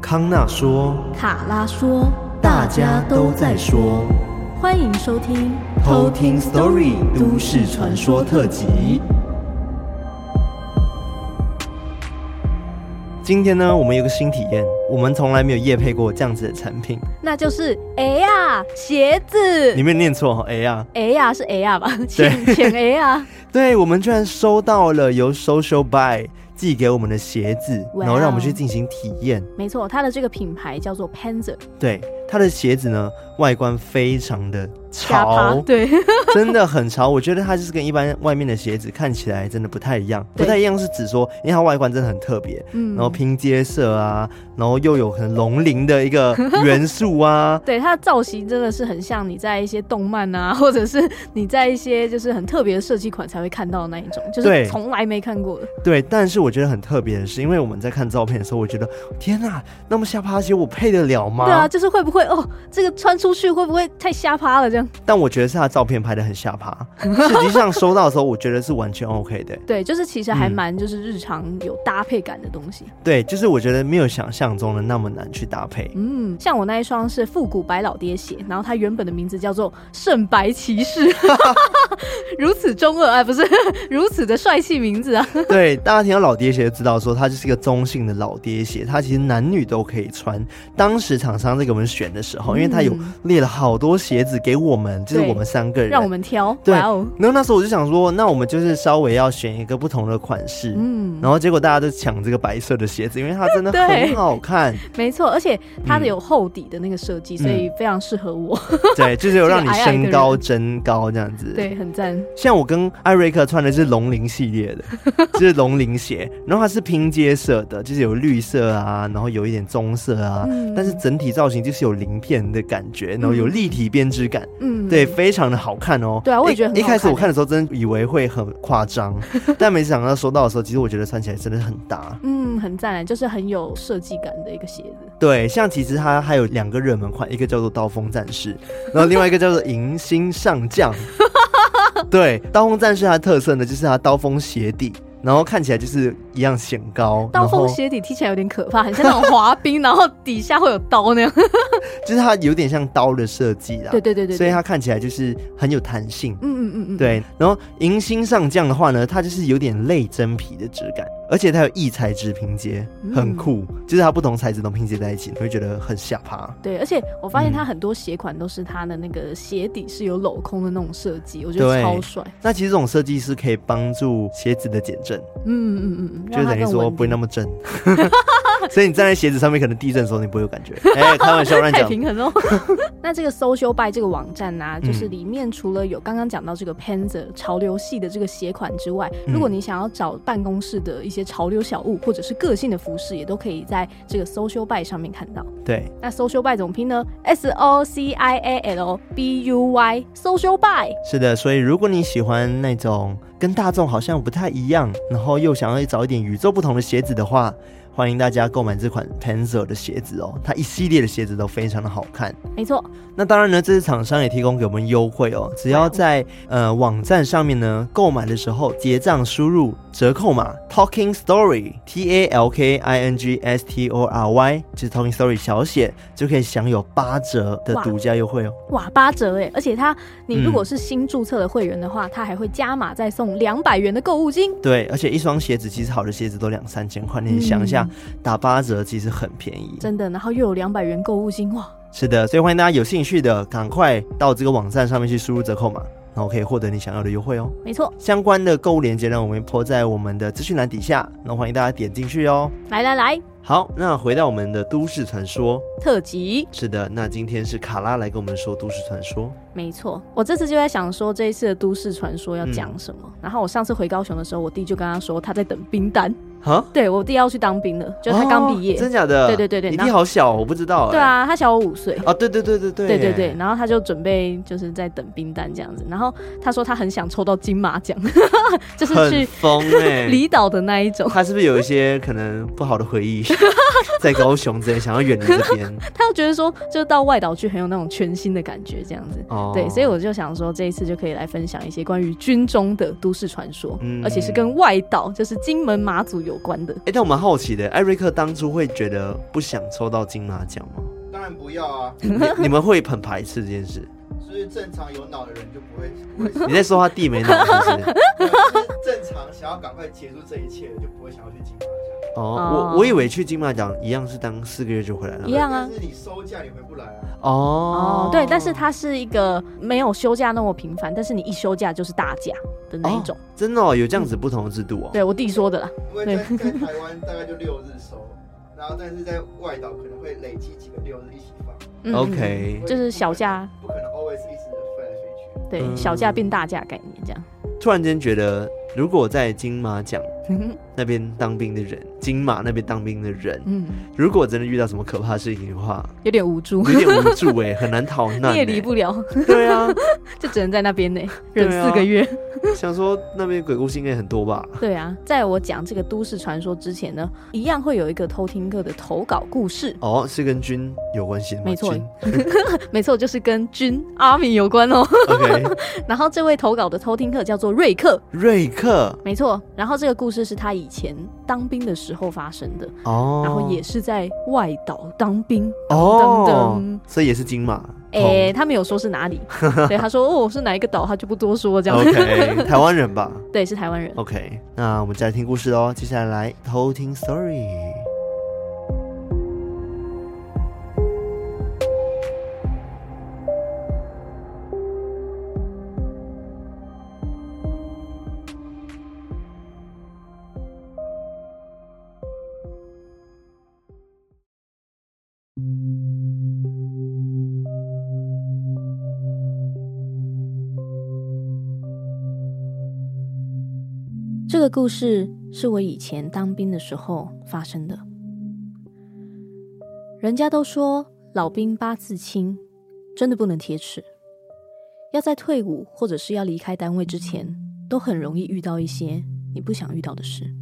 康纳说，卡拉说，大家都在说，欢迎收听偷听 Story 都市传说特辑。今天呢，我们有个新体验，我们从来没有夜配过这样子的产品，那就是哎呀鞋子。你没有念错哈，哎呀，哎呀是哎呀吧？浅浅哎呀。对，我们居然收到了由 Social Buy 寄给我们的鞋子然后让我们去进行体验。没错，它的这个品牌叫做 Panzer。对，它的鞋子呢，外观非常的潮，对，真的很潮。我觉得它就是跟一般外面的鞋子看起来真的不太一样。不太一样是指说，因为它外观真的很特别，嗯，然后拼接色啊，然后又有很龙鳞的一个元素啊。对，它的造型真的是很像你在一些动漫啊，或者是你在一些就是很特别的设计款才会看到的那一种，就是从来没看过的。对，但是我觉得很特别的是，因为我们在看照片的时候，我觉得天哪，那么下趴鞋我配得了吗？对啊，就是会不会哦，这个穿出去会不会太下趴了这样？但我觉得是他照片拍的很下趴，实际上收到的时候，我觉得是完全 OK 的。对，就是其实还蛮就是日常有搭配感的东西。嗯。对，就是我觉得没有想象中的那么难去搭配。嗯，像我那一双是复古白老爹鞋，然后它原本的名字叫做圣白骑士，如此中二哎，不是如此的帅气名字啊。对，大家听到老爹鞋就知道说它就是一个中性的老爹鞋，它其实男女都可以穿。当时厂商在给我们选的时候，因为他有列了好多鞋子给我们，就是我们三个人让我们挑。对，然后那时候我就想说，那我们就是稍微要选一个不同的款式。嗯，然后结果大家都抢这个白色的鞋子，因为它真的 很好看。没错，而且它的有厚底的那个设计，所以非常适合我。对，就是有让你身高增高这样子。对，很赞。像我跟艾瑞克穿的是龙鳞系列的，就是龙鳞鞋，然后它是拼接色的，就是有绿色啊，然后有一点棕色啊，但是整体造型就是有鳞片的感觉，然后有立体编织感。嗯，对，非常的好看哦。对啊，我也觉得很好看。一开始我看的时候，真的以为会很夸张，但没想到收到的时候，其实我觉得穿起来真的很搭。嗯，很赞，就是很有设计感的一个鞋子。对，像其实它还有两个热门款，一个叫做刀锋战士，然后另外一个叫做迎新上将。对，刀锋战士它的特色呢，就是它刀锋鞋底。然后看起来就是一样显高，刀锋鞋底踢起来有点可怕，很像那种滑冰，然后底下会有刀那样，就是它有点像刀的设计啦。对对对对，所以它看起来就是很有弹性。嗯嗯嗯嗯，对。然后迎新上将的话呢，它就是有点类真皮的质感，而且它有异材质拼接，很酷。嗯、就是它不同材质都拼接在一起，你会觉得很下趴。对，而且我发现它很多鞋款都是它的那个鞋底是有镂空的那种设计，我觉得超帅。那其实这种设计是可以帮助鞋子的减震。嗯嗯嗯嗯，就等于说不会那么正，所以你站在鞋子上面，可能地震的时候你不会有感觉。哎、欸，开玩笑，乱讲。太平衡哦。那这个 Social Buy 这个网站呢、啊，就是里面除了有刚刚讲到这个 Panzer 潮流系的这个鞋款之外，如果你想要找办公室的一些潮流小物或者是个性的服饰，也都可以在这个 Social Buy 上面看到。对，那 Social Buy 怎么拼呢？S O C I A L B U Y Social Buy。是的，所以如果你喜欢那种。跟大众好像不太一样，然后又想要找一点与众不同的鞋子的话，欢迎大家购买这款 Panzer 的鞋子哦，它一系列的鞋子都非常的好看。没错，那当然呢，这次厂商也提供给我们优惠哦，只要在呃网站上面呢购买的时候结账输入折扣码 Talking Story T A L K I N G S T O R Y，就是 Talking Story 小写，就可以享有八折的独家优惠哦。哇，八折哎！而且它你如果是新注册的会员的话，嗯、它还会加码再送两百元的购物金。对，而且一双鞋子其实好的鞋子都两三千块，你想一下。嗯打八折其实很便宜，真的，然后又有两百元购物金哇！是的，所以欢迎大家有兴趣的赶快到这个网站上面去输入折扣码，然后可以获得你想要的优惠哦。没错，相关的购物链接呢，我们会在我们的资讯栏底下，那欢迎大家点进去哦。来来来，好，那回到我们的都市传说特辑，是的，那今天是卡拉来跟我们说都市传说。没错，我这次就在想说这一次的都市传说要讲什么，嗯、然后我上次回高雄的时候，我弟就跟他说他在等兵单。哈，对我弟要去当兵了，就他刚毕业。哦，真假的？对对对对，你弟好小，我不知道。对啊，他小我五岁。啊，对对对对对，对对对，然后他就准备就是在等兵单这样子，然后他说他很想抽到金马奖，就是去疯哎，离岛的那一种。他是不是有一些可能不好的回忆，在高雄之类，想要远离这边？他又觉得说，就到外岛去很有那种全新的感觉，这样子。哦，对，所以我就想说，这一次就可以来分享一些关于军中的都市传说，嗯，而且是跟外岛，就是金门马祖有关的。哎、欸，但我蛮好奇的，艾瑞克当初会觉得不想抽到金马奖吗？当然不要啊！你，你们会很排斥这件事？就是正常有脑的人就不会不会。你在说他弟没脑是不是？正常想要赶快结束这一切的，就不会想要去金马奖。哦，我我以为去金马奖一样是当四个月就回来了，一样啊。但是你收假你回不来啊。哦哦，对，但是它是一个没有休假那么频繁，但是你一休假就是大假的那一种。哦、真的哦，有这样子不同的制度哦。对我弟说的啦。因为在在台湾大概就六日收，然后但是在外岛可能会累积几个六日一起放。嗯、OK，就是小价，不可能 always 一直飞来飞去。对，小价变大价概念这样。突然间觉得，如果在金马奖 那边当兵的人，金马那边当兵的人，嗯，如果真的遇到什么可怕的事情的话，有点无助，有点无助哎，很难逃难，你也离不了。对啊，就只能在那边呢，忍四个月。想说那边鬼故事应该很多吧？对啊，在我讲这个都市传说之前呢，一样会有一个偷听客的投稿故事。哦，是跟军有关系的吗？没错，没错，就是跟军阿米有关哦。OK，然后这位投稿的偷听客叫做瑞克。瑞克，没错。然后这个故事是他以前当兵的时候发生的哦，然后也是在外岛当兵哦，所以也是金马。哎、欸，他没有说是哪里，对，他说哦是哪一个岛，他就不多说这样。OK，台湾人吧？对，是台湾人。OK，那我们再来听故事哦。接下来来偷听 story。这个故事是我以前当兵的时候发生的。人家都说老兵八字轻，真的不能铁齿。要在退伍或者是要离开单位之前，都很容易遇到一些你不想遇到的事。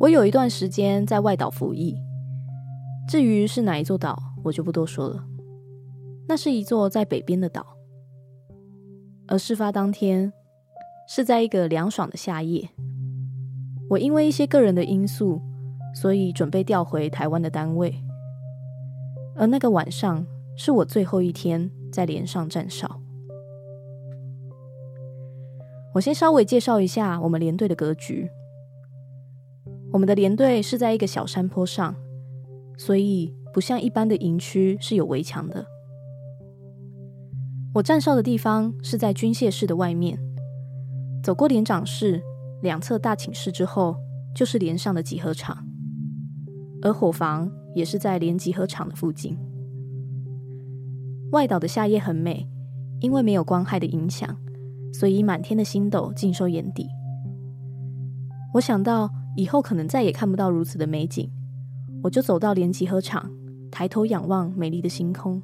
我有一段时间在外岛服役，至于是哪一座岛，我就不多说了。那是一座在北边的岛，而事发当天，是在一个凉爽的夏夜，我因为一些个人的因素，所以准备调回台湾的单位。而那个晚上是我最后一天在连上站哨。我先稍微介绍一下我们连队的格局。我们的连队是在一个小山坡上，所以不像一般的营区是有围墙的。我站哨的地方是在军械室的外面。走过连长室两侧大寝室之后，就是连上的集合场，而伙房也是在连集合场的附近。外岛的夏夜很美，因为没有光害的影响，所以满天的星斗尽收眼底。我想到以后可能再也看不到如此的美景，我就走到连集合场，抬头仰望美丽的星空，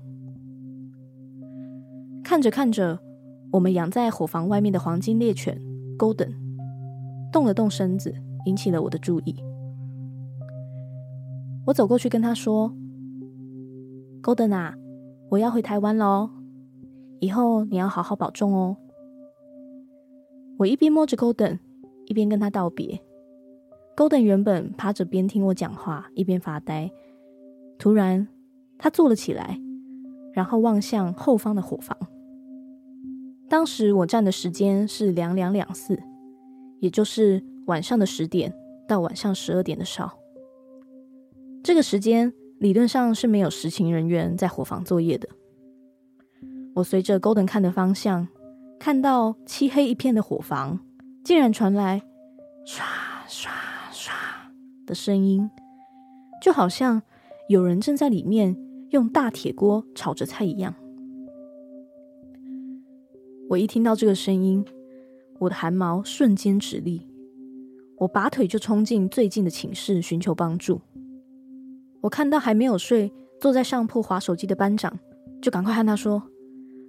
看着看着，我们养在伙房外面的黄金猎犬。Golden 动了动身子，引起了我的注意。我走过去跟他说：“Golden 啊，我要回台湾喽，以后你要好好保重哦。”我一边摸着 Golden，一边跟他道别。Golden 原本趴着边听我讲话，一边发呆。突然，他坐了起来，然后望向后方的伙房。当时我站的时间是两两两四，也就是晚上的十点到晚上十二点的哨。这个时间理论上是没有实勤人员在伙房作业的。我随着 Golden 看的方向，看到漆黑一片的伙房，竟然传来刷刷刷的声音，就好像有人正在里面用大铁锅炒着菜一样。我一听到这个声音，我的汗毛瞬间直立，我拔腿就冲进最近的寝室寻求帮助。我看到还没有睡、坐在上铺滑手机的班长，就赶快和他说：“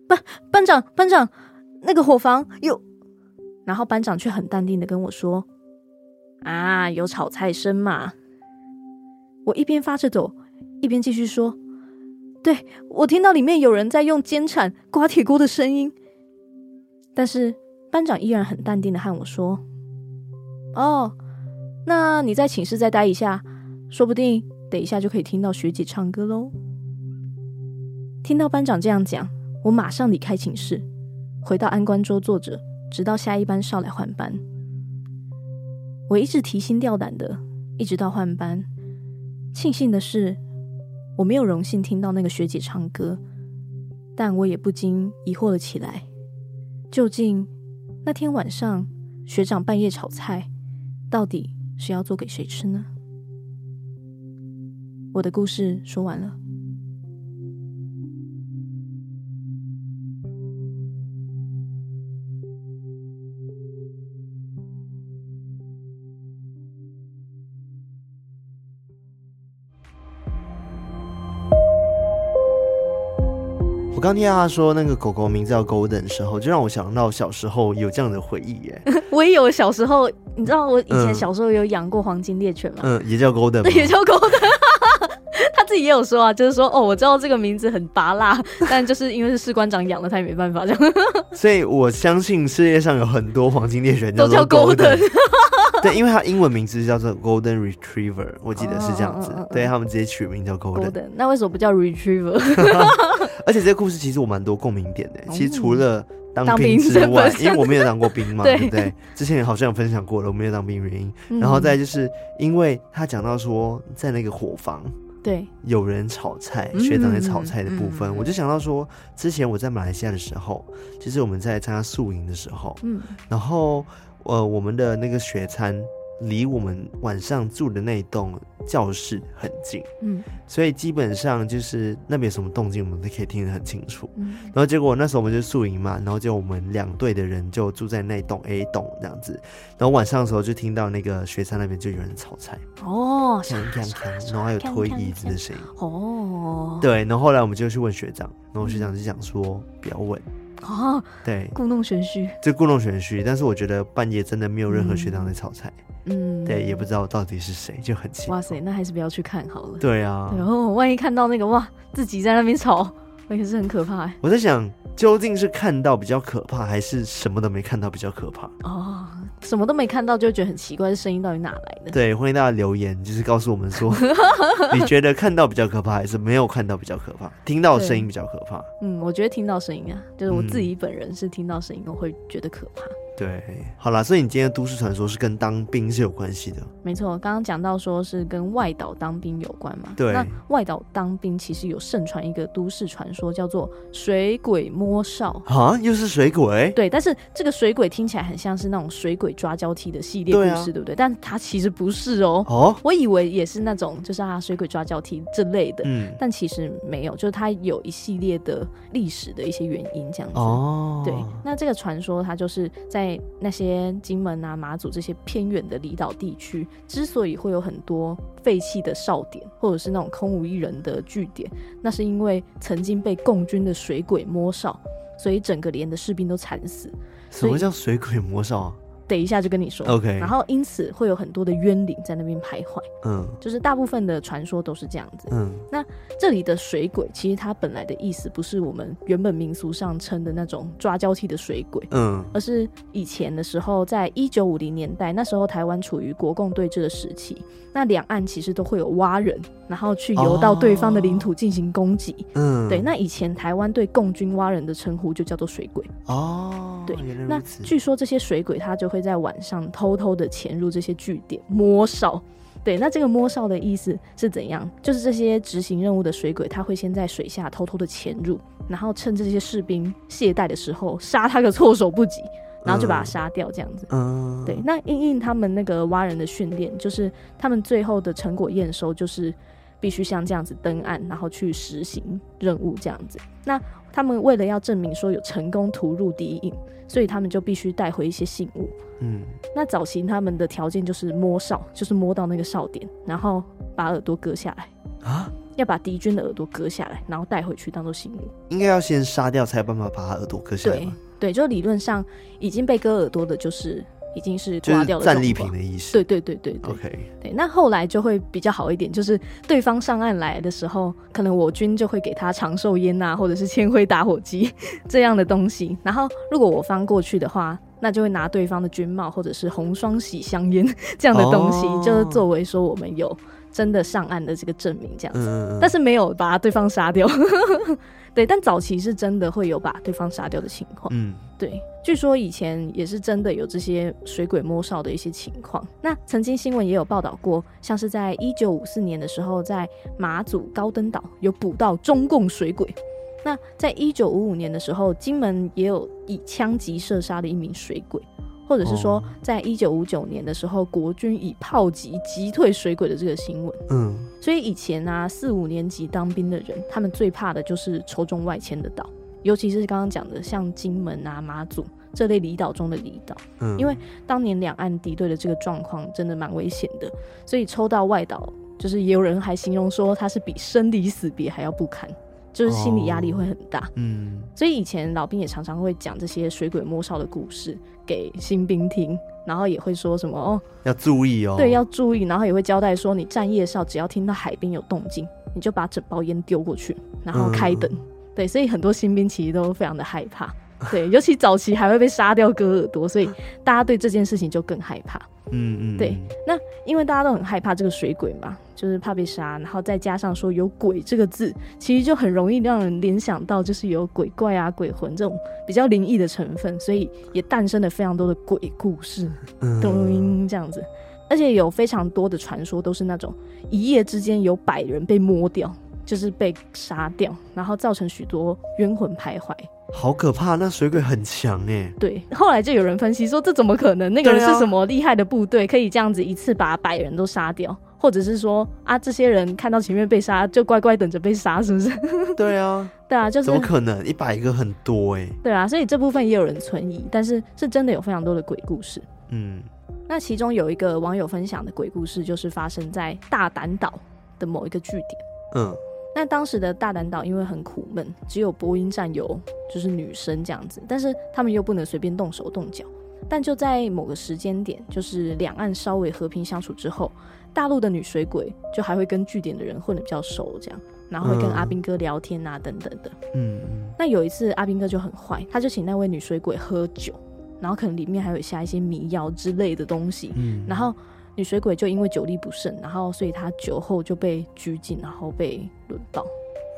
班班长，班长，那个伙房有。”然后班长却很淡定的跟我说：“啊，有炒菜声嘛。”我一边发着抖，一边继续说：“对，我听到里面有人在用煎铲刮铁锅的声音。”但是班长依然很淡定的和我说：“哦，那你在寝室再待一下，说不定等一下就可以听到学姐唱歌喽。听到班长这样讲，我马上离开寝室，回到安官桌坐着，直到下一班哨来换班。我一直提心吊胆的，一直到换班。庆幸的是，我没有荣幸听到那个学姐唱歌，但我也不禁疑惑了起来：究竟那天晚上学长半夜炒菜，到底是要做给谁吃呢？我的故事说完了。我刚听到他说那个狗狗名字叫 Golden 的时候，就让我想到小时候有这样的回忆耶。我也有小时候，你知道我以前小时候有养过黄金猎犬吗？嗯，也叫 Golden，也叫 Golden。他自己也有说啊，就是说哦，我知道这个名字很拔辣，但就是因为是士官长养的，他也没办法这样。所以我相信世界上有很多黄金猎犬都叫 Golden。对，因为它英文名字叫做 Golden Retriever，我记得是这样子。Oh, 对，他们直接取名叫 Golden。Golden，那为什么不叫 Retriever？而且这个故事其实我蛮多共鸣点的。其实除了当兵之外，因为我没有当过兵嘛，对不对？之前好像有分享过了，我没有当兵原因。然后再就是因为他讲到说，在那个伙房，对，有人炒菜，学长在炒菜的部分，我就想到说，之前我在马来西亚的时候，其实我们在参加宿营的时候，嗯，然后。呃，我们的那个学餐离我们晚上住的那栋教室很近，嗯，所以基本上就是那边有什么动静，我们都可以听得很清楚。嗯，然后结果那时候我们就宿营嘛，然后就我们两队的人就住在那栋 A 栋这样子，然后晚上的时候就听到那个学餐那边就有人炒菜。哦，锵锵锵，然后还有推椅子的声音哦，对，然后后来我们就去问学长，然后学长就讲说不要问。哦，对，故弄玄虚，这故弄玄虚。但是我觉得半夜真的没有任何学长在炒菜，嗯，对，也不知道到底是谁，就很奇怪。哇塞，那还是不要去看好了。对啊，然后万一看到那个哇，自己在那边炒，那可是很可怕。我在想，究竟是看到比较可怕，还是什么都没看到比较可怕？哦。什么都没看到，就觉得很奇怪，这声音到底哪来的？对，欢迎大家留言，就是告诉我们说，你觉得看到比较可怕，还是没有看到比较可怕？听到声音比较可怕？嗯，我觉得听到声音啊，就是我自己本人是听到声音，我会觉得可怕。对，好啦，所以你今天的都市传说是跟当兵是有关系的。没错，刚刚讲到说是跟外岛当兵有关嘛。对，那外岛当兵其实有盛传一个都市传说，叫做水鬼摸哨。啊，又是水鬼？对，但是这个水鬼听起来很像是那种水鬼抓交替的系列故事，对，啊、对不对？但它其实不是哦。哦，我以为也是那种，就是啊，水鬼抓交替这类的。嗯，但其实没有，就是它有一系列的历史的一些原因这样子。哦，对，那这个传说它就是在。那些金门啊、马祖这些偏远的离岛地区，之所以会有很多废弃的哨点，或者是那种空无一人的据点，那是因为曾经被共军的水鬼摸哨，所以整个连的士兵都惨死。什么叫水鬼摸哨啊？等一下就跟你说，OK。然后因此会有很多的冤灵在那边徘徊，嗯，就是大部分的传说都是这样子，嗯。那这里的水鬼，其实它本来的意思不是我们原本民俗上称的那种抓交替的水鬼，嗯，而是以前的时候，在一九五零年代，那时候台湾处于国共对峙的时期，那两岸其实都会有蛙人，然后去游到对方的领土进行攻击，嗯，对。那以前台湾对共军蛙人的称呼就叫做水鬼，哦，对。那据说这些水鬼他就会。在晚上偷偷的潜入这些据点摸哨，对，那这个摸哨的意思是怎样？就是这些执行任务的水鬼，他会先在水下偷偷的潜入，然后趁这些士兵懈怠的时候杀他个措手不及，然后就把他杀掉，这样子。嗯，对。那因应他们那个挖人的训练，就是他们最后的成果验收，就是必须像这样子登岸，然后去实行任务这样子。那他们为了要证明说有成功突入敌营，所以他们就必须带回一些信物。嗯，那早期他们的条件就是摸哨，就是摸到那个哨点，然后把耳朵割下来啊，要把敌军的耳朵割下来，然后带回去当做信物。应该要先杀掉才有办法把他耳朵割下来。对对，就理论上已经被割耳朵的，就是。已经是挂掉了，战利品的意思。对对对对对。OK。对，那后来就会比较好一点，就是对方上岸来的时候，可能我军就会给他长寿烟啊，或者是千灰打火机 这样的东西。然后如果我方过去的话，那就会拿对方的军帽或者是红双喜香烟 这样的东西，哦、就是作为说我们有真的上岸的这个证明，这样子。嗯、但是没有把对方杀掉。对，但早期是真的会有把对方杀掉的情况。嗯，对，据说以前也是真的有这些水鬼摸哨的一些情况。那曾经新闻也有报道过，像是在一九五四年的时候，在马祖高登岛有捕到中共水鬼。那在一九五五年的时候，金门也有以枪击射杀的一名水鬼。或者是说，在一九五九年的时候，国军以炮击击退水鬼的这个新闻。嗯，所以以前啊，四五年级当兵的人，他们最怕的就是抽中外迁的岛，尤其是刚刚讲的像金门啊、马祖这类离岛中的离岛。嗯，因为当年两岸敌对的这个状况真的蛮危险的，所以抽到外岛，就是也有人还形容说，它是比生离死别还要不堪。就是心理压力会很大，哦，嗯，所以以前老兵也常常会讲这些水鬼摸哨的故事给新兵听，然后也会说什么哦，要注意哦，对，要注意，然后也会交代说，你站夜哨，只要听到海边有动静，你就把整包烟丢过去，然后开灯，嗯，对，所以很多新兵其实都非常的害怕。对，尤其早期还会被杀掉割耳朵，所以大家对这件事情就更害怕。嗯嗯，对。那因为大家都很害怕这个水鬼嘛，就是怕被杀，然后再加上说有“鬼”这个字，其实就很容易让人联想到就是有鬼怪啊、鬼魂这种比较灵异的成分，所以也诞生了非常多的鬼故事，咚这样子。而且有非常多的传说都是那种一夜之间有百人被摸掉，就是被杀掉，然后造成许多冤魂徘徊。好可怕！那水鬼很强哎。对，后来就有人分析说，这怎么可能？那个人是什么厉害的部队，可以这样子一次把百人都杀掉？或者是说啊，这些人看到前面被杀，就乖乖等着被杀，是不是？对啊，对啊，就是怎么可能？一百个很多哎。对啊，所以这部分也有人存疑，但是是真的有非常多的鬼故事。嗯，那其中有一个网友分享的鬼故事，就是发生在大胆岛的某一个据点。嗯。那当时的大胆岛因为很苦闷，只有播音站有就是女生这样子，但是他们又不能随便动手动脚。但就在某个时间点，就是两岸稍微和平相处之后，大陆的女水鬼就还会跟据点的人混得比较熟，这样，然后会跟阿兵哥聊天啊等等的。嗯，那有一次阿兵哥就很坏，他就请那位女水鬼喝酒，然后可能里面还有下一些迷药之类的东西，嗯，然后。女水鬼就因为酒力不慎，然后所以她酒后就被拘禁，然后被轮到。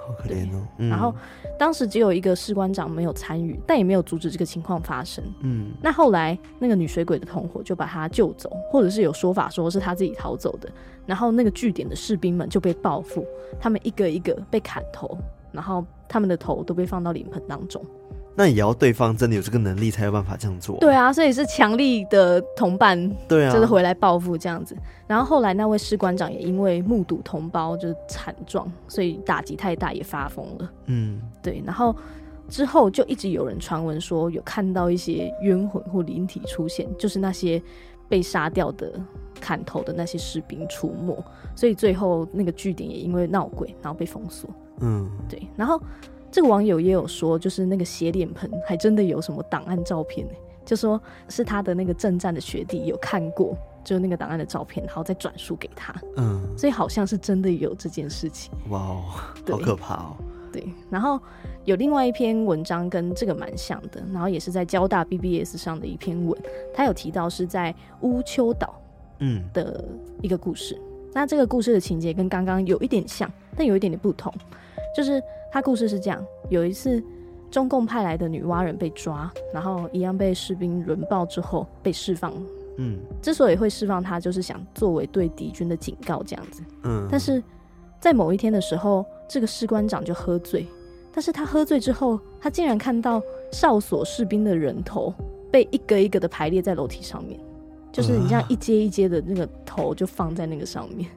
好可怜哦。嗯、然后当时只有一个士官长没有参与，但也没有阻止这个情况发生。嗯。那后来那个女水鬼的同伙就把她救走，或者是有说法说是她自己逃走的。然后那个据点的士兵们就被报复，他们一个一个被砍头，然后他们的头都被放到脸盆当中。那也要对方真的有这个能力才有办法这样做。对啊，所以是强力的同伴，对啊，就是回来报复这样子。然后后来那位士官长也因为目睹同胞就是惨状，所以打击太大也发疯了。嗯，对。然后之后就一直有人传闻说有看到一些冤魂或灵体出现，就是那些被杀掉的砍头的那些士兵出没。所以最后那个据点也因为闹鬼，然后被封锁。嗯，对。然后。这个网友也有说，就是那个斜脸盆还真的有什么档案照片呢？就说是他的那个正战的学弟有看过，就那个档案的照片，然后再转述给他。嗯，所以好像是真的有这件事情。哇哦，好可怕哦。对，然后有另外一篇文章跟这个蛮像的，然后也是在交大 BBS 上的一篇文，他有提到是在乌丘岛嗯的一个故事。嗯，那这个故事的情节跟刚刚有一点像，但有一点点不同。就是他故事是这样：有一次，中共派来的女娲人被抓，然后一样被士兵轮爆之后被释放。嗯，之所以会释放他，就是想作为对敌军的警告这样子。嗯，但是在某一天的时候，这个士官长就喝醉，但是他喝醉之后，他竟然看到哨所士兵的人头被一个一个的排列在楼梯上面，就是你这样一阶一阶的那个头就放在那个上面，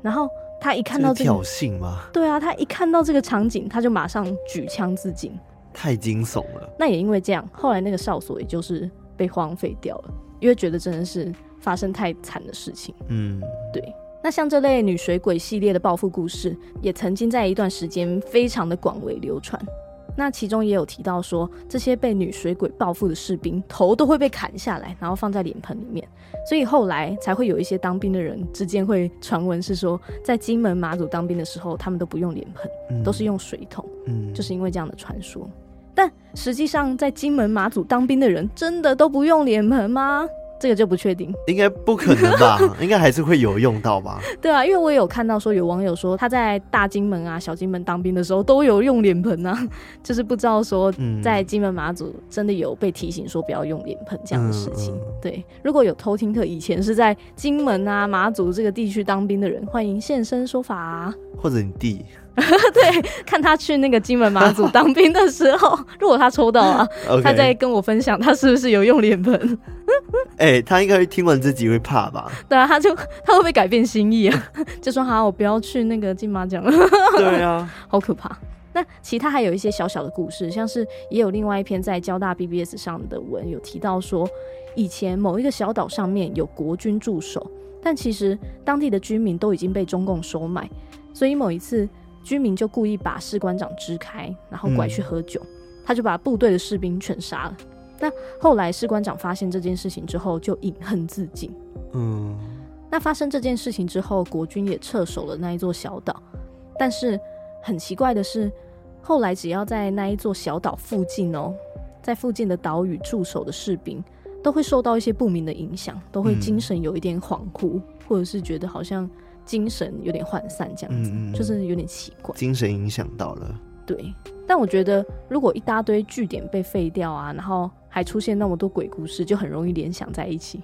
然后。他一看到这个挑衅吗？对啊，他一看到这个场景，他就马上举枪自尽，太惊悚了。那也因为这样，后来那个哨所也就是被荒废掉了，因为觉得真的是发生太惨的事情。嗯，对。那像这类女水鬼系列的报复故事，也曾经在一段时间非常的广为流传。那其中也有提到说，这些被女水鬼报复的士兵头都会被砍下来，然后放在脸盆里面，所以后来才会有一些当兵的人之间会传闻是说，在金门马祖当兵的时候，他们都不用脸盆，都是用水桶，嗯，就是因为这样的传说。但实际上在金门马祖当兵的人，真的都不用脸盆吗？这个就不确定，应该不可能吧？应该还是会有用到吧？对啊，因为我有看到说有网友说他在大金门啊、小金门当兵的时候都有用脸盆啊，就是不知道说在金门马祖真的有被提醒说不要用脸盆这样的事情。嗯嗯、对，如果有偷听课以前是在金门啊、马祖这个地区当兵的人，欢迎现身说法啊。或者你弟。对，看他去那个金门马祖当兵的时候，如果他抽到啊.他在跟我分享他是不是有用脸盆。哎、欸，他应该会听完自己会怕吧？对啊，他就他会不会改变心意啊？就说好，我不要去那个金马奖了。对啊，好可怕。那其他还有一些小小的故事，像是也有另外一篇在交大 BBS 上的文有提到说，以前某一个小岛上面有国军驻守，但其实当地的居民都已经被中共收买，所以某一次。居民就故意把士官长支开，然后拐去喝酒，嗯、他就把部队的士兵全杀了。那后来士官长发现这件事情之后，就饮恨自尽。嗯，那发生这件事情之后，国军也撤守了那一座小岛。但是很奇怪的是，后来只要在那一座小岛附近哦，在附近的岛屿驻守的士兵，都会受到一些不明的影响，都会精神有一点恍惚，嗯、或者是觉得好像。精神有点涣散，这样子，嗯、就是有点奇怪。精神影响到了。对，但我觉得如果一大堆据点被废掉啊，然后还出现那么多鬼故事，就很容易联想在一起，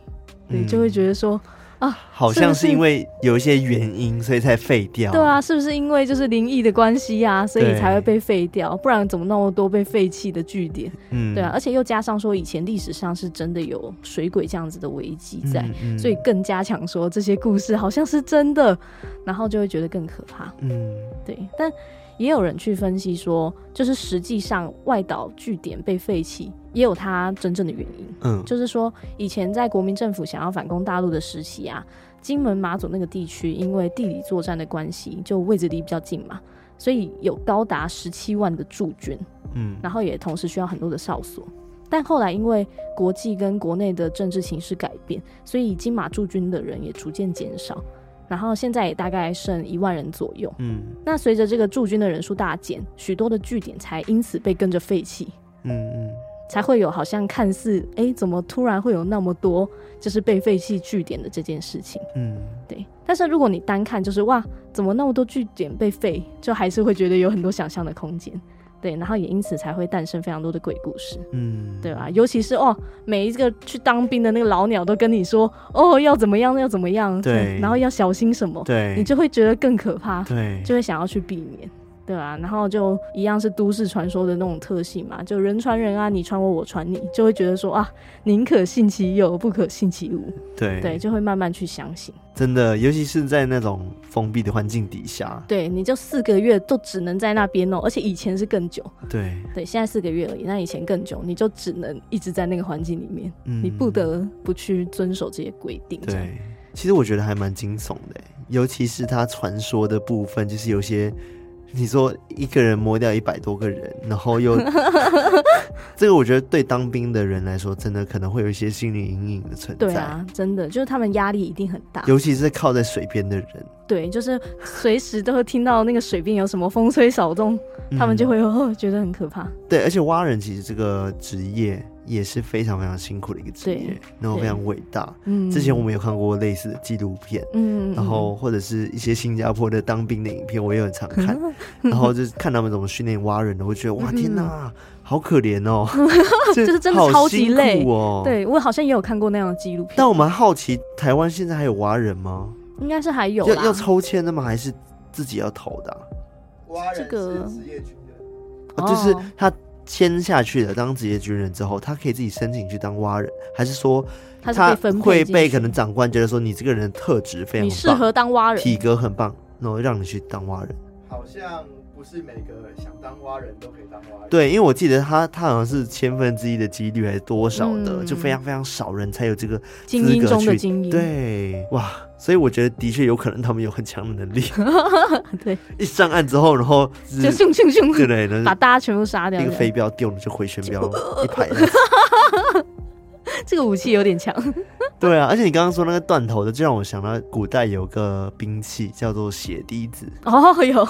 对，嗯、就会觉得说。啊，好像是因为有一些原因，所以才废掉。对啊，是不是因为就是灵异的关系啊，所以才会被废掉？不然怎么那么多被废弃的据点？嗯，对啊，而且又加上说以前历史上是真的有水鬼这样子的危机在，嗯嗯、所以更加强说这些故事好像是真的，然后就会觉得更可怕。嗯，对，但。也有人去分析说，就是实际上外岛据点被废弃，也有它真正的原因。嗯，就是说以前在国民政府想要反攻大陆的时期啊，金门马祖那个地区因为地理作战的关系，就位置离比较近嘛，所以有高达十七万的驻军。嗯，然后也同时需要很多的哨所。但后来因为国际跟国内的政治形势改变，所以金马驻军的人也逐渐减少。然后现在也大概剩一万人左右。嗯，那随着这个驻军的人数大减，许多的据点才因此被跟着废弃。嗯嗯，才会有好像看似哎，怎么突然会有那么多就是被废弃据点的这件事情。嗯，对。但是如果你单看，就是哇，怎么那么多据点被废，就还是会觉得有很多想象的空间。对，然后也因此才会诞生非常多的鬼故事，嗯，对吧？尤其是哦，每一个去当兵的那个老鸟都跟你说，哦，要怎么样，要怎么样，对，对，然后要小心什么，对，你就会觉得更可怕，对，就会想要去避免。对啊，然后就一样是都市传说的那种特性嘛，就人传人啊，你传我，我传你，就会觉得说啊，宁可信其有，不可信其无。对对，就会慢慢去相信。真的，尤其是在那种封闭的环境底下，对，你就四个月都只能在那边哦，而且以前是更久。对对，现在四个月而已，那以前更久，你就只能一直在那个环境里面，嗯、你不得不去遵守这些规定。对，其实我觉得还蛮惊悚的，尤其是他传说的部分，就是有些。你说一个人摸掉一百多个人，然后又 这个，我觉得对当兵的人来说，真的可能会有一些心理阴影的存在。对啊，真的就是他们压力一定很大，尤其是靠在水边的人。对，就是随时都会听到那个水边有什么风吹草动，嗯、他们就会哦觉得很可怕。对，而且蛙人其实这个职业。也是非常非常辛苦的一个职业，然后非常伟大。嗯，之前我们有看过类似的纪录片，嗯，然后或者是一些新加坡的当兵的影片，我也很常看。嗯、然后就是看他们怎么训练蛙人的，我觉得哇，天哪，嗯、好可怜哦，就是真的超级累哦。对，我好像也有看过那样的纪录片。但我蛮好奇，台湾现在还有蛙人吗？应该是还有。要要抽签的吗？还是自己要投的、啊？蛙人是职业军人，这个、就是他。签下去的当职业军人之后，他可以自己申请去当蛙人，还是说他会被可能长官觉得说你这个人的特质非常棒，你适合当蛙人，体格很棒，然后让你去当蛙人？好像。不是每个想当蛙人都可以当蛙人。对，因为我记得他他好像是千分之一的几率还是多少的，嗯、就非常非常少人才有这个精英中的精英。对，哇，所以我觉得的确有可能他们有很强的能力。对，一上岸之后，然后就咻咻咻，对对对，把大家全部杀掉，一个飞镖丢了就回旋镖一排。这个武器有点强，对啊，而且你刚刚说那个断头的，就让我想到古代有个兵器叫做血滴子。哦，有，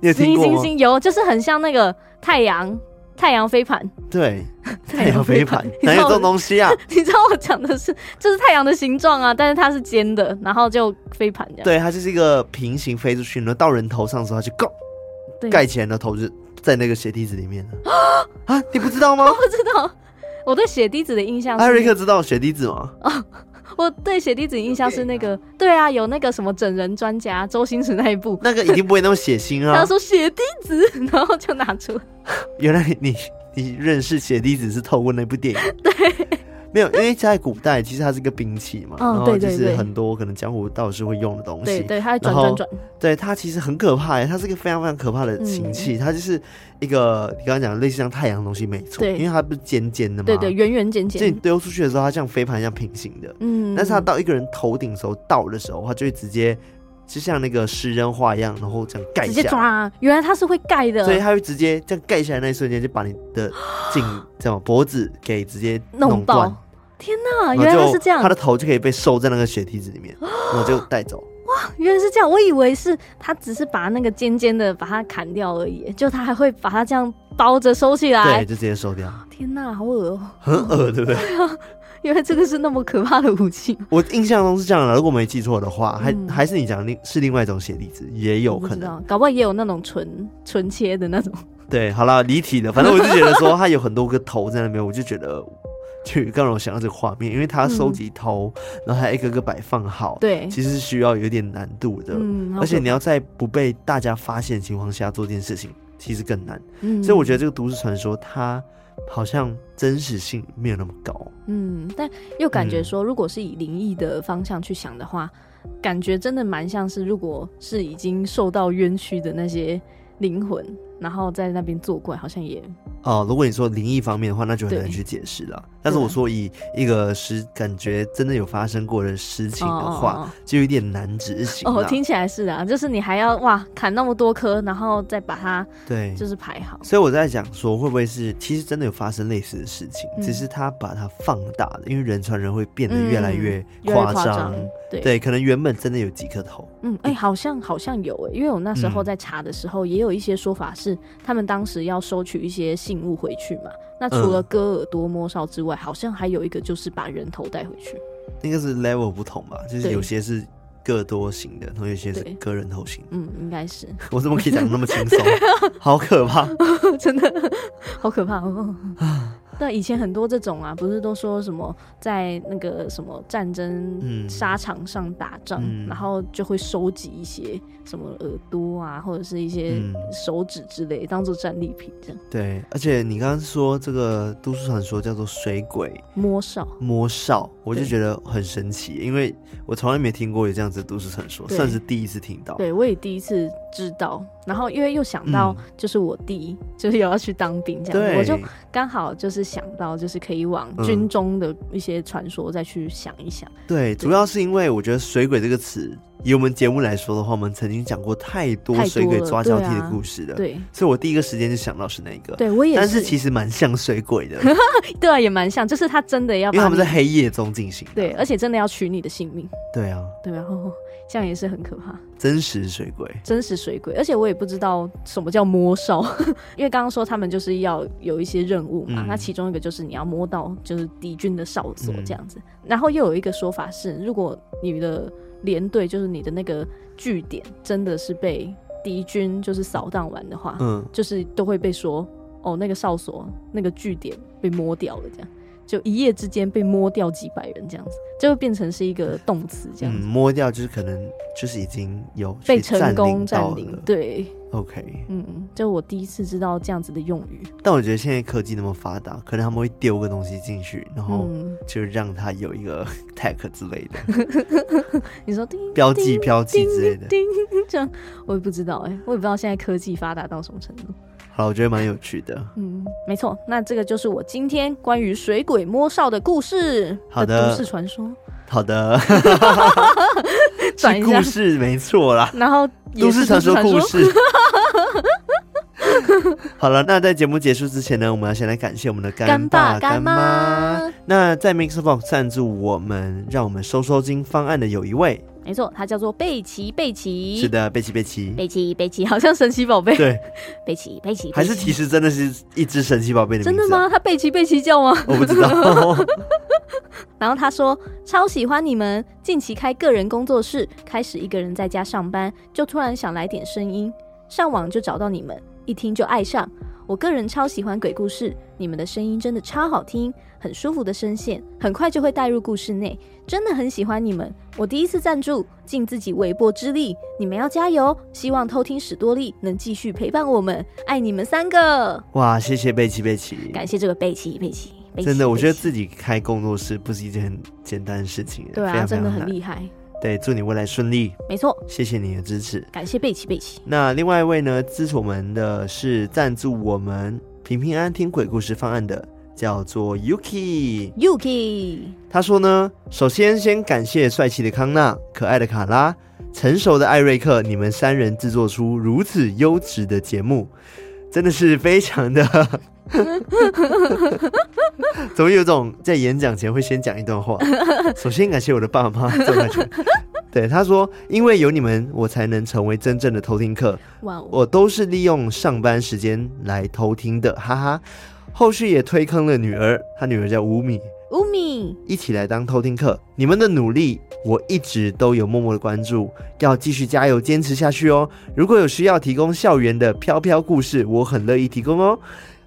你有听过有，就是很像那个太阳太阳飞盘，对，太阳飞盘，哪有这种东西啊？你知道我讲的是，就是太阳的形状啊，但是它是尖的，然后就飞盘这样。对，它就是一个平行飞出去，然后到人头上的时候，它就盖盖起来的头就在那个血滴子里面。啊，你不知道吗？我不知道，我对血滴子的印象是。艾瑞克知道血滴子吗？哦，我对血滴子印象是那个，对啊，有那个什么整人专家周星驰那一部，那个一定不会那么血腥啊。他说血滴子，然后就拿出。原来你你认识血滴子是透过那部电影？对，没有，因为在古代其实它是一个兵器嘛，哦、然后就是很多可能江湖道士会用的东西。对对，它转转转。对，它其实很可怕，它是一个非常非常可怕的形器，嗯、它就是一个你刚刚讲的类似像太阳的东西，没错。对，因为它不是尖尖的嘛，对对，圆圆尖尖。就你丢出去的时候，它像飞盘一样平行的。嗯。但是它到一个人头顶的时候，倒的时候，它就会直接。就像那个食人花一样，然后这样盖下来。直接抓，原来它是会盖的。所以它会直接这样盖下来那一瞬间，就把你的颈这样脖子给直接弄断。天哪，原来是这样。它的头就可以被收在那个血梯子里面，然后就带走。哇，原来是这样。我以为是它只是把那个尖尖的把它砍掉而已，就它还会把它这样包着收起来。对，就直接收掉。天哪，好恶哦，很恶，对不对？因为这个是那么可怕的武器，我印象中是这样的。如果没记错的话，还还是你讲另是另外一种血滴子，也有可能，搞不好也有那种纯纯切的那种。对，好了，离体的。反正我就觉得说，它有很多个头在那边，我就觉得，去刚让我想到这个画面，因为它收集头，然后还一个个摆放好，对，其实是需要有点难度的。嗯，而且你要在不被大家发现的情况下做这件事情，其实更难。嗯，所以我觉得这个都市传说它。好像真实性没有那么高，嗯，但又感觉说，如果是以灵异的方向去想的话，嗯、感觉真的蛮像是，如果是已经受到冤屈的那些灵魂。然后在那边作怪，好像也哦。如果你说灵异方面的话，那就很难去解释了。但是我说以一个实感觉真的有发生过的事情的话，哦哦哦就有点难执行。哦，听起来是啊，就是你还要哇砍那么多棵，然后再把它对，就是排好。所以我在讲说，会不会是其实真的有发生类似的事情，嗯、只是他把它放大了，因为人传人会变得越来越夸张。嗯对，对，可能原本真的有几颗头。嗯，哎、欸，好像好像有哎，因为我那时候在查的时候，也有一些说法是，他们当时要收取一些信物回去嘛。那除了割耳朵摸哨之外，好像还有一个就是把人头带回去。应该是 level 不同吧，就是有些是割多型的，然后有些是割人头型。嗯，应该是。我怎么可以讲那么轻松？啊、好可怕，真的好可怕哦。对，以前很多这种啊，不是都说什么在那个什么战争沙场上打仗，嗯、然后就会收集一些什么耳朵啊，或者是一些手指之类，嗯、当做战利品这样。对，而且你刚刚说这个都市传说叫做水鬼摸哨，摸哨，我就觉得很神奇，因为我从来没听过有这样子的都市传说，算是第一次听到。对，我也第一次知道。然后因为又想到，就是我弟、嗯、就是有要去当兵这样子，我就刚好就是想到，就是可以往军中的一些传说再去想一想。对，对。主要是因为我觉得“水鬼”这个词，以我们节目来说的话，我们曾经讲过太多水鬼抓交替的故事了。对，啊、对，所以我第一个时间就想到是那个。对我也是，但是其实蛮像水鬼的。对啊，也蛮像，就是他真的要，因为他们在黑夜中进行。对，而且真的要取你的性命。对啊，对啊。这样也是很可怕，真实水鬼，真实水鬼，而且我也不知道什么叫摸哨，因为刚刚说他们就是要有一些任务嘛，嗯、那其中一个就是你要摸到就是敌军的哨所这样子，嗯、然后又有一个说法是，如果你的连队就是你的那个据点真的是被敌军就是扫荡完的话，嗯，就是都会被说哦，那个哨所那个据点被摸掉了这样。就一夜之间被摸掉几百人这样子，就会变成是一个动词这样子。嗯，摸掉就是可能就是已经有被成功占领。对，OK，嗯，就我第一次知道这样子的用语。但我觉得现在科技那么发达，可能他们会丢个东西进去，然后就让它有一个 tag 之类的。你说标记标记之类的，这样我也不知道哎、欸，我也不知道现在科技发达到什么程度。好，我觉得蛮有趣的。嗯，没错，那这个就是我今天关于水鬼摸哨的故事。好的，都市传说。好的，转一下故事没错啦。然后都市传说故事。好了，那在节目结束之前呢，我们要先来感谢我们的干爸干妈。那在 MixerBox 赞助我们，让我们收收金方案的有一位。没错，它叫做贝奇贝奇。是的，贝奇贝奇。贝奇贝奇，好像神奇宝贝。对，贝奇贝奇。还是其实真的是一只神奇宝贝的名字？真的吗？它贝奇贝奇叫吗？我不知道。然后他说超喜欢你们，近期开个人工作室，开始一个人在家上班，就突然想来点声音，上网就找到你们，一听就爱上。我个人超喜欢鬼故事，你们的声音真的超好听，很舒服的声线，很快就会带入故事内，真的很喜欢你们。我第一次赞助，尽自己微薄之力，你们要加油！希望偷听史多利能继续陪伴我们，爱你们三个。哇，谢谢贝奇贝奇，感谢这个贝奇贝奇。真的，我觉得自己开工作室不是一件很简单的事情，对啊，真的很厉害。对，祝你未来顺利。没错，谢谢你的支持，感谢贝奇贝奇。那另外一位呢，支持我们的是赞助我们平平安安听鬼故事方案的，叫做 Yuki。Yuki，他说呢，首先先感谢帅气的康纳、可爱的卡拉、成熟的艾瑞克，你们三人制作出如此优质的节目，真的是非常的。怎么有种在演讲前会先讲一段话？首先感谢我的爸妈。对，他说，因为有你们，我才能成为真正的偷听客。哇，我都是利用上班时间来偷听的，哈哈。后续也推坑了女儿，她女儿叫吴米，乌米一起来当偷听客。你们的努力，我一直都有默默的关注，要继续加油，坚持下去哦。如果有需要提供校园的飘飘故事，我很乐意提供哦。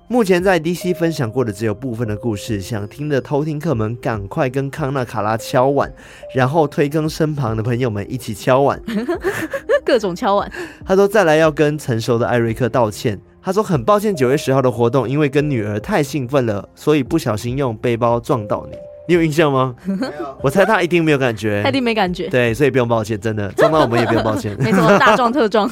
目前在 DC 分享过的只有部分的故事，想听的偷听客们赶快跟康纳卡拉敲碗，然后推更身旁的朋友们一起敲碗，各种敲碗。他说再来要跟成熟的艾瑞克道歉，他说很抱歉九月十号的活动，因为跟女儿太兴奋了，所以不小心用背包撞到你。你有印象吗？我猜他一定没有感觉，他一定没感觉。对，所以不用抱歉，真的 撞到我们也不用抱歉。没错，大撞特撞。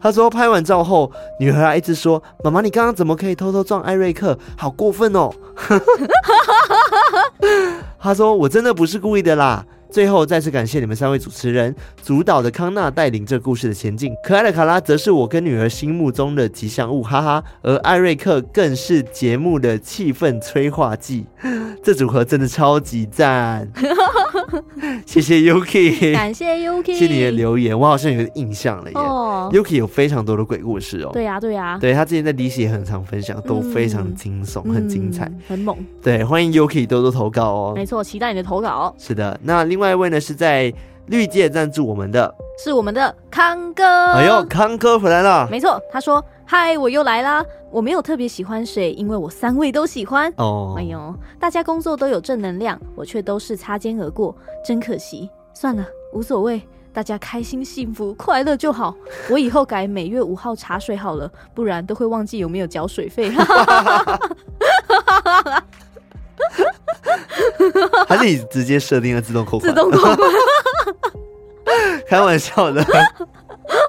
他说拍完照后，女儿还一直说：“妈妈，你刚刚怎么可以偷偷撞艾瑞克？好过分哦！” 他说：“我真的不是故意的啦。”最后再次感谢你们三位主持人主导的康纳带领这故事的前进，可爱的卡拉则是我跟女儿心目中的吉祥物，哈哈。而艾瑞克更是节目的气氛催化剂，这组合真的超级赞。谢谢 Yuki，感谢 Yuki，谢谢你的留言，我好像有印象了耶。Oh. Yuki 有非常多的鬼故事哦。对呀、啊，对呀、啊，对他之前在 DC 也很常分享，都非常惊悚，嗯、很精彩、嗯，很猛。对，欢迎 Yuki 多多投稿哦。没错，期待你的投稿。是的，那另外一位呢是在绿界赞助我们的，是我们的康哥。哎呦，康哥回来了。没错，他说：“嗨，我又来啦。我没有特别喜欢谁，因为我三位都喜欢。哦，哎呦，大家工作都有正能量，我却都是擦肩而过，真可惜。算了，无所谓，大家开心、幸福、快乐就好。我以后改每月五号茶水好了，不然都会忘记有没有缴水费。” 还是你直接设定了自动扣款？自动扣款，开玩笑的。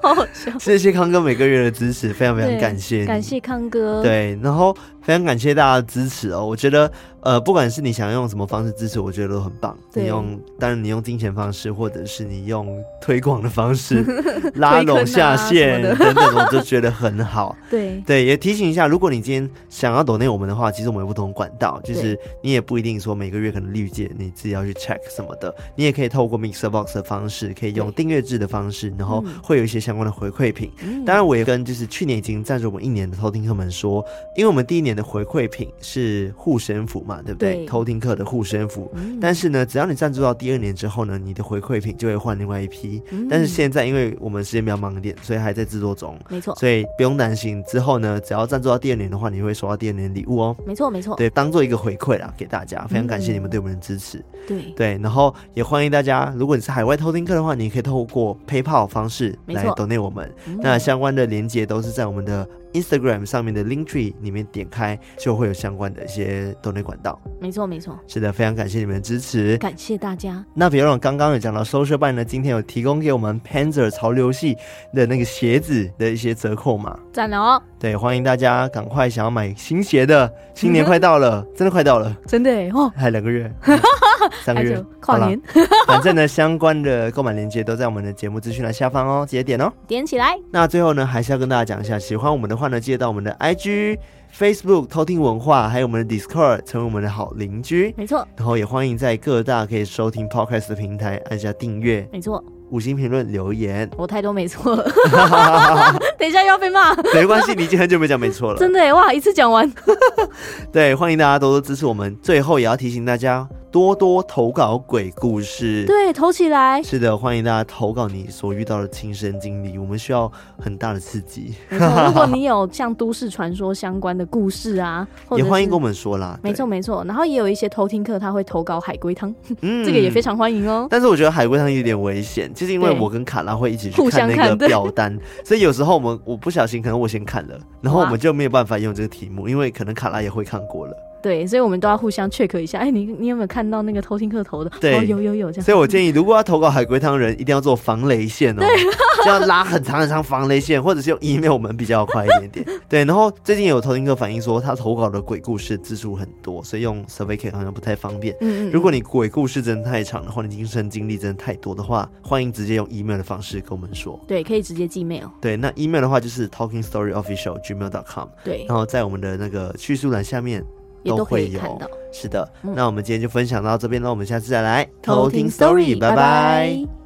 好好笑。谢谢康哥每个月的支持，非常非常感谢，感谢康哥。对，然后非常感谢大家的支持哦。我觉得，呃，不管是你想用什么方式支持，我觉得都很棒。你用，当然你用金钱方式，或者是你用推广的方式 拉拢下线等等，我就觉得很好。对对，也提醒一下，如果你今天想要 donate 我们的话，其实我们有不同管道，就是你也不一定说每个月可能绿界你自己要去 check 什么的，你也可以透过 Mixer Box 的方式，可以用订阅制的方式，然后会有一些相关的回馈品。嗯、当然，我也跟就是去年已经赞助我们一年的偷听客们说，因为我们第一年的回馈品是护身符嘛，对不对？对偷听课的护身符。嗯、但是呢，只要你赞助到第二年之后呢，你的回馈品就会换另外一批。嗯、但是现在因为我们时间比较忙一点，所以还在制作中。没错。所以不用担心，之后呢，只要赞助到第二年的话，你会收到第二年的礼物哦。没错，没错。对，当做一个回馈啦，给大家，非常感谢你们对我们的支持。嗯、对对，然后也欢迎大家，如果你是海外偷听课的话，你可以透过 PayPal 方式来 donate 我们。那相关的连接都是在我们的 Instagram 上面的 Link Tree 里面点开，就会有相关的一些 donate 管道。没错，没错。是的，非常感谢你们的支持，感谢大家。那比如我刚刚有讲到 Social Buy 呢，今天有提供给我们 Panzer 潮流系的那个鞋子的一些折扣码，赞了哦。对，欢迎大家赶快想要买新鞋的，新年快到了，真的快到了，真的哦，还两个月，三个月，跨年。反正呢，相关的购买链接都在我们的节目资讯栏下方哦，直接点哦，点起来。那最后呢，还是要跟大家讲一下，喜欢我们的话呢，记得到我们的 IG、Facebook 偷听文化，还有我们的 Discord，成为我们的好邻居。没错。然后也欢迎在各大可以收听 Podcast 的平台按下订阅。没错。五星评论留言。我太多没错了，等一下又要被骂。没关系，你已经很久没讲没错了。真的耶，哇，一次讲完。对，欢迎大家多多支持我们。最后也要提醒大家。多多投稿鬼故事，对，投起来。是的，欢迎大家投稿你所遇到的亲身经历，我们需要很大的刺激。如果你有像都市传说相关的故事啊，也欢迎跟我们说啦。没错，没错。然后也有一些偷听客他会投稿海龟汤，嗯，这个也非常欢迎哦。但是我觉得海龟汤有点危险，就是因为我跟卡拉会一起去看那个表单，所以有时候我们我不小心，可能我先看了，然后我们就没有办法用这个题目，因为可能卡拉也会看过了。对，所以我们都要互相 check 一下。哎，你你有没有看到那个偷听客投的？对，哦、有有有这样。所以我建议，如果要投稿海龟汤人，一定要做防雷线哦，对 就要拉很长很长防雷线，或者是用 email 我们比较快一点点。对，然后最近有偷听客反映说，他投稿的鬼故事字数很多，所以用 SurveyCat 好像不太方便。嗯，嗯嗯。如果你鬼故事真的太长的话，你亲身经历真的太多的话，欢迎直接用 email 的方式跟我们说。对，可以直接寄 mail。对，那 email 的话就是 talkingstoryofficial@gmail.com。对，然后在我们的那个叙述栏下面。都会有，是的。嗯、那我们今天就分享到这边了，我们下次再来偷听 story，拜拜。